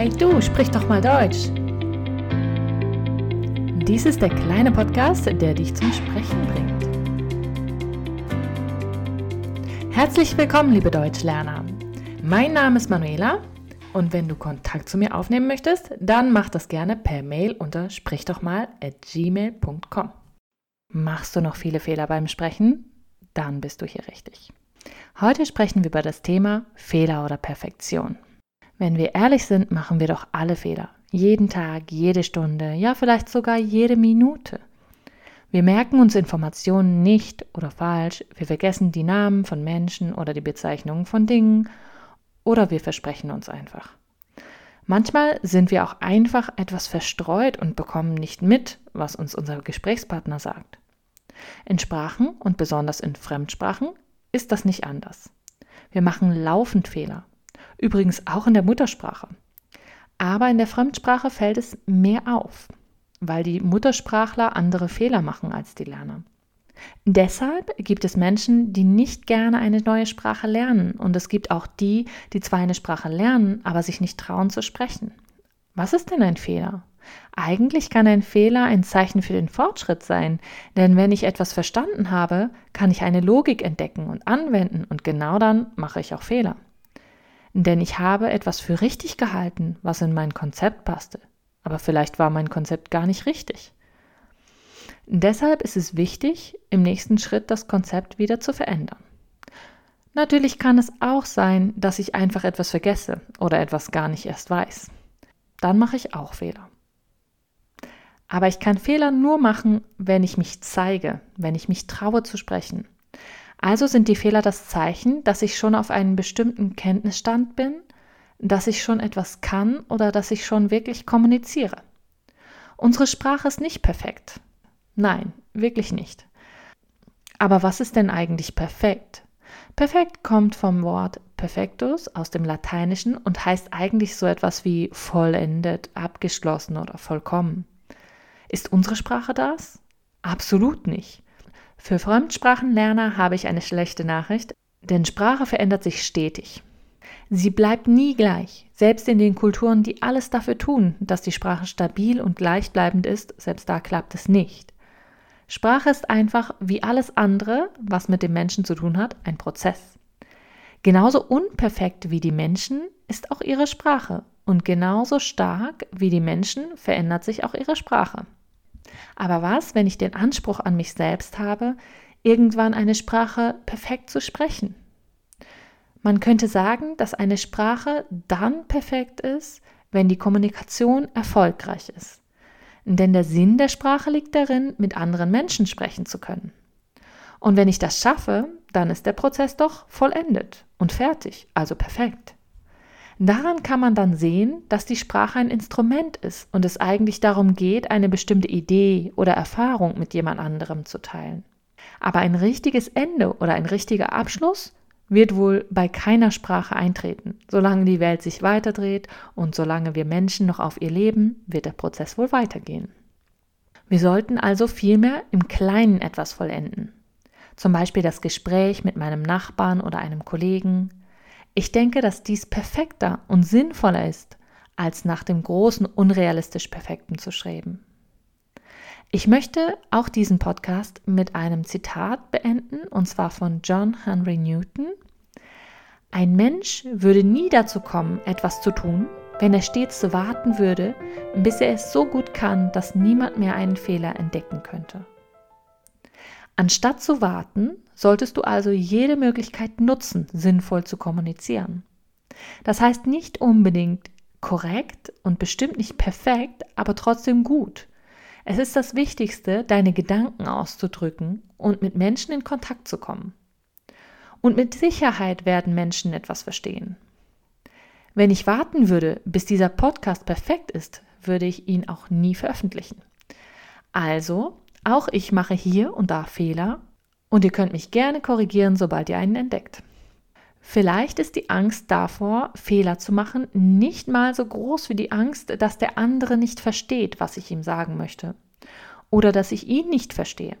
Hey du, sprich doch mal Deutsch. Dies ist der kleine Podcast, der dich zum Sprechen bringt. Herzlich willkommen, liebe Deutschlerner. Mein Name ist Manuela und wenn du Kontakt zu mir aufnehmen möchtest, dann mach das gerne per Mail unter sprichdochmal@gmail.com. Machst du noch viele Fehler beim Sprechen? Dann bist du hier richtig. Heute sprechen wir über das Thema Fehler oder Perfektion. Wenn wir ehrlich sind, machen wir doch alle Fehler. Jeden Tag, jede Stunde, ja vielleicht sogar jede Minute. Wir merken uns Informationen nicht oder falsch, wir vergessen die Namen von Menschen oder die Bezeichnungen von Dingen oder wir versprechen uns einfach. Manchmal sind wir auch einfach etwas verstreut und bekommen nicht mit, was uns unser Gesprächspartner sagt. In Sprachen und besonders in Fremdsprachen ist das nicht anders. Wir machen laufend Fehler. Übrigens auch in der Muttersprache. Aber in der Fremdsprache fällt es mehr auf, weil die Muttersprachler andere Fehler machen als die Lerner. Deshalb gibt es Menschen, die nicht gerne eine neue Sprache lernen. Und es gibt auch die, die zwar eine Sprache lernen, aber sich nicht trauen zu sprechen. Was ist denn ein Fehler? Eigentlich kann ein Fehler ein Zeichen für den Fortschritt sein, denn wenn ich etwas verstanden habe, kann ich eine Logik entdecken und anwenden und genau dann mache ich auch Fehler denn ich habe etwas für richtig gehalten, was in mein Konzept passte. Aber vielleicht war mein Konzept gar nicht richtig. Deshalb ist es wichtig, im nächsten Schritt das Konzept wieder zu verändern. Natürlich kann es auch sein, dass ich einfach etwas vergesse oder etwas gar nicht erst weiß. Dann mache ich auch Fehler. Aber ich kann Fehler nur machen, wenn ich mich zeige, wenn ich mich traue zu sprechen, also sind die Fehler das Zeichen, dass ich schon auf einem bestimmten Kenntnisstand bin, dass ich schon etwas kann oder dass ich schon wirklich kommuniziere. Unsere Sprache ist nicht perfekt. Nein, wirklich nicht. Aber was ist denn eigentlich perfekt? Perfekt kommt vom Wort perfectus aus dem Lateinischen und heißt eigentlich so etwas wie vollendet, abgeschlossen oder vollkommen. Ist unsere Sprache das? Absolut nicht. Für Fremdsprachenlerner habe ich eine schlechte Nachricht, denn Sprache verändert sich stetig. Sie bleibt nie gleich, selbst in den Kulturen, die alles dafür tun, dass die Sprache stabil und gleichbleibend ist, selbst da klappt es nicht. Sprache ist einfach, wie alles andere, was mit dem Menschen zu tun hat, ein Prozess. Genauso unperfekt wie die Menschen ist auch ihre Sprache und genauso stark wie die Menschen verändert sich auch ihre Sprache. Aber was, wenn ich den Anspruch an mich selbst habe, irgendwann eine Sprache perfekt zu sprechen? Man könnte sagen, dass eine Sprache dann perfekt ist, wenn die Kommunikation erfolgreich ist. Denn der Sinn der Sprache liegt darin, mit anderen Menschen sprechen zu können. Und wenn ich das schaffe, dann ist der Prozess doch vollendet und fertig, also perfekt. Daran kann man dann sehen, dass die Sprache ein Instrument ist und es eigentlich darum geht, eine bestimmte Idee oder Erfahrung mit jemand anderem zu teilen. Aber ein richtiges Ende oder ein richtiger Abschluss wird wohl bei keiner Sprache eintreten. Solange die Welt sich weiterdreht und solange wir Menschen noch auf ihr leben, wird der Prozess wohl weitergehen. Wir sollten also vielmehr im Kleinen etwas vollenden. Zum Beispiel das Gespräch mit meinem Nachbarn oder einem Kollegen, ich denke, dass dies perfekter und sinnvoller ist, als nach dem großen unrealistisch Perfekten zu streben. Ich möchte auch diesen Podcast mit einem Zitat beenden, und zwar von John Henry Newton. Ein Mensch würde nie dazu kommen, etwas zu tun, wenn er stets warten würde, bis er es so gut kann, dass niemand mehr einen Fehler entdecken könnte. Anstatt zu warten, solltest du also jede Möglichkeit nutzen, sinnvoll zu kommunizieren. Das heißt nicht unbedingt korrekt und bestimmt nicht perfekt, aber trotzdem gut. Es ist das Wichtigste, deine Gedanken auszudrücken und mit Menschen in Kontakt zu kommen. Und mit Sicherheit werden Menschen etwas verstehen. Wenn ich warten würde, bis dieser Podcast perfekt ist, würde ich ihn auch nie veröffentlichen. Also auch ich mache hier und da Fehler und ihr könnt mich gerne korrigieren, sobald ihr einen entdeckt. Vielleicht ist die Angst davor, Fehler zu machen, nicht mal so groß wie die Angst, dass der andere nicht versteht, was ich ihm sagen möchte. Oder dass ich ihn nicht verstehe.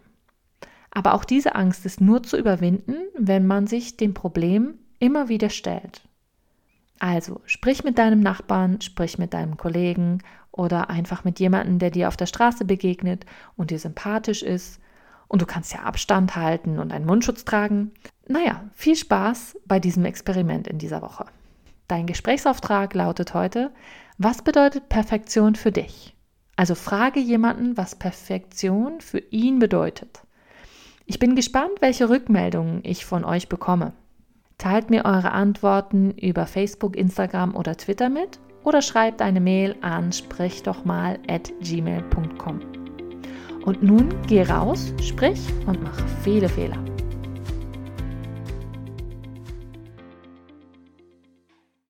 Aber auch diese Angst ist nur zu überwinden, wenn man sich dem Problem immer wieder stellt. Also sprich mit deinem Nachbarn, sprich mit deinem Kollegen oder einfach mit jemandem, der dir auf der Straße begegnet und dir sympathisch ist. Und du kannst ja Abstand halten und einen Mundschutz tragen. Naja, viel Spaß bei diesem Experiment in dieser Woche. Dein Gesprächsauftrag lautet heute, was bedeutet Perfektion für dich? Also frage jemanden, was Perfektion für ihn bedeutet. Ich bin gespannt, welche Rückmeldungen ich von euch bekomme. Teilt mir eure Antworten über Facebook, Instagram oder Twitter mit oder schreibt eine Mail an sprichdochmal@gmail.com. Und nun geh raus, sprich und mach viele Fehler.